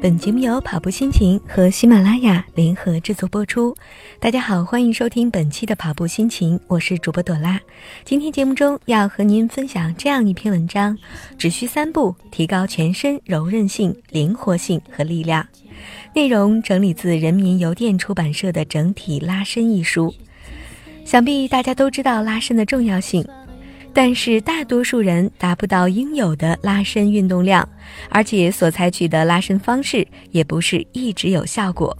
本节目由跑步心情和喜马拉雅联合制作播出。大家好，欢迎收听本期的跑步心情，我是主播朵拉。今天节目中要和您分享这样一篇文章：只需三步，提高全身柔韧性、灵活性和力量。内容整理自人民邮电出版社的《整体拉伸》一书。想必大家都知道拉伸的重要性。但是大多数人达不到应有的拉伸运动量，而且所采取的拉伸方式也不是一直有效果。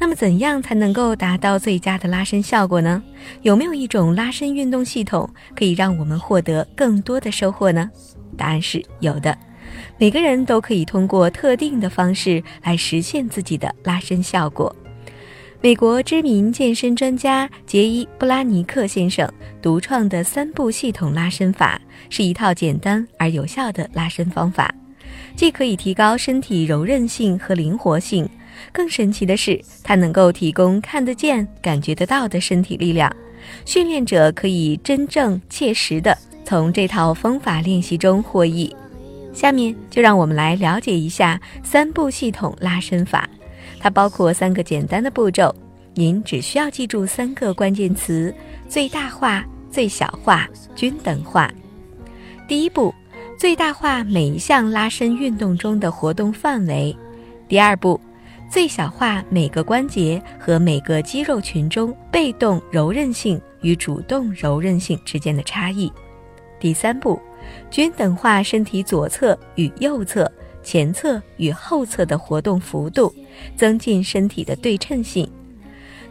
那么，怎样才能够达到最佳的拉伸效果呢？有没有一种拉伸运动系统可以让我们获得更多的收获呢？答案是有的。每个人都可以通过特定的方式来实现自己的拉伸效果。美国知名健身专家杰伊·布拉尼克先生独创的三步系统拉伸法是一套简单而有效的拉伸方法，既可以提高身体柔韧性和灵活性，更神奇的是，它能够提供看得见、感觉得到的身体力量。训练者可以真正切实的从这套方法练习中获益。下面就让我们来了解一下三步系统拉伸法。它包括三个简单的步骤，您只需要记住三个关键词：最大化、最小化、均等化。第一步，最大化每一项拉伸运动中的活动范围；第二步，最小化每个关节和每个肌肉群中被动柔韧性与主动柔韧性之间的差异；第三步，均等化身体左侧与右侧。前侧与后侧的活动幅度，增进身体的对称性。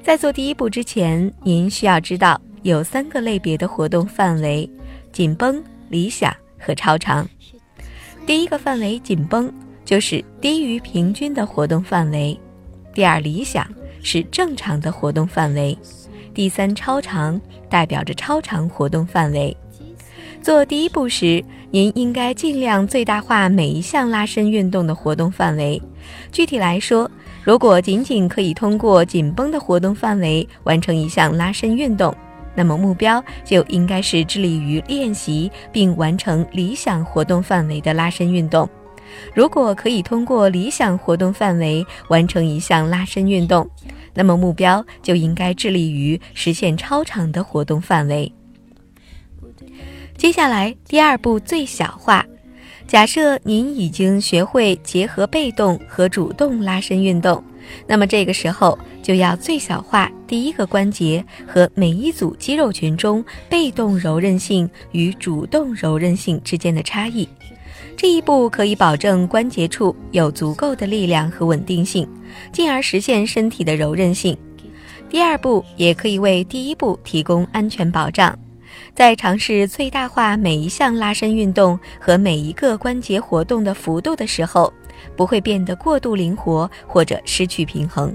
在做第一步之前，您需要知道有三个类别的活动范围：紧绷、理想和超长。第一个范围紧绷，就是低于平均的活动范围；第二理想是正常的活动范围；第三超长代表着超长活动范围。做第一步时，您应该尽量最大化每一项拉伸运动的活动范围。具体来说，如果仅仅可以通过紧绷的活动范围完成一项拉伸运动，那么目标就应该是致力于练习并完成理想活动范围的拉伸运动。如果可以通过理想活动范围完成一项拉伸运动，那么目标就应该致力于实现超长的活动范围。接下来，第二步最小化。假设您已经学会结合被动和主动拉伸运动，那么这个时候就要最小化第一个关节和每一组肌肉群中被动柔韧性与主动柔韧性之间的差异。这一步可以保证关节处有足够的力量和稳定性，进而实现身体的柔韧性。第二步也可以为第一步提供安全保障。在尝试最大化每一项拉伸运动和每一个关节活动的幅度的时候，不会变得过度灵活或者失去平衡。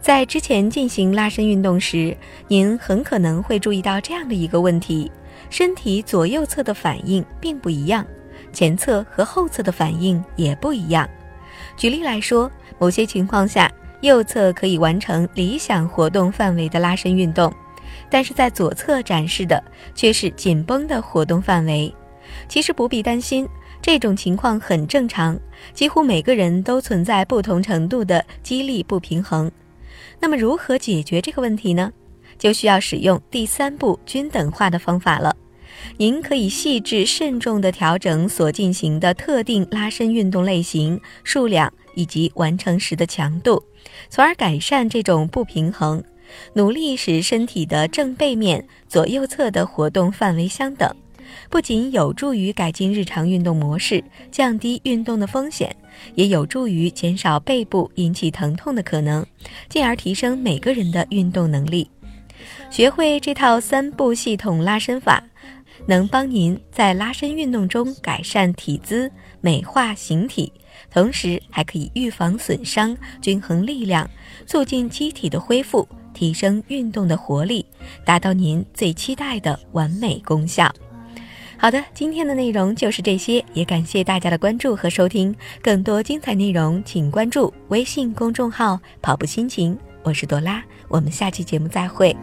在之前进行拉伸运动时，您很可能会注意到这样的一个问题：身体左右侧的反应并不一样，前侧和后侧的反应也不一样。举例来说，某些情况下，右侧可以完成理想活动范围的拉伸运动。但是在左侧展示的却是紧绷的活动范围。其实不必担心，这种情况很正常。几乎每个人都存在不同程度的肌力不平衡。那么如何解决这个问题呢？就需要使用第三步均等化的方法了。您可以细致慎重地调整所进行的特定拉伸运动类型、数量以及完成时的强度，从而改善这种不平衡。努力使身体的正背面左右侧的活动范围相等，不仅有助于改进日常运动模式，降低运动的风险，也有助于减少背部引起疼痛的可能，进而提升每个人的运动能力。学会这套三步系统拉伸法，能帮您在拉伸运动中改善体姿、美化形体，同时还可以预防损伤、均衡力量，促进机体的恢复。提升运动的活力，达到您最期待的完美功效。好的，今天的内容就是这些，也感谢大家的关注和收听。更多精彩内容，请关注微信公众号“跑步心情”。我是朵拉，我们下期节目再会。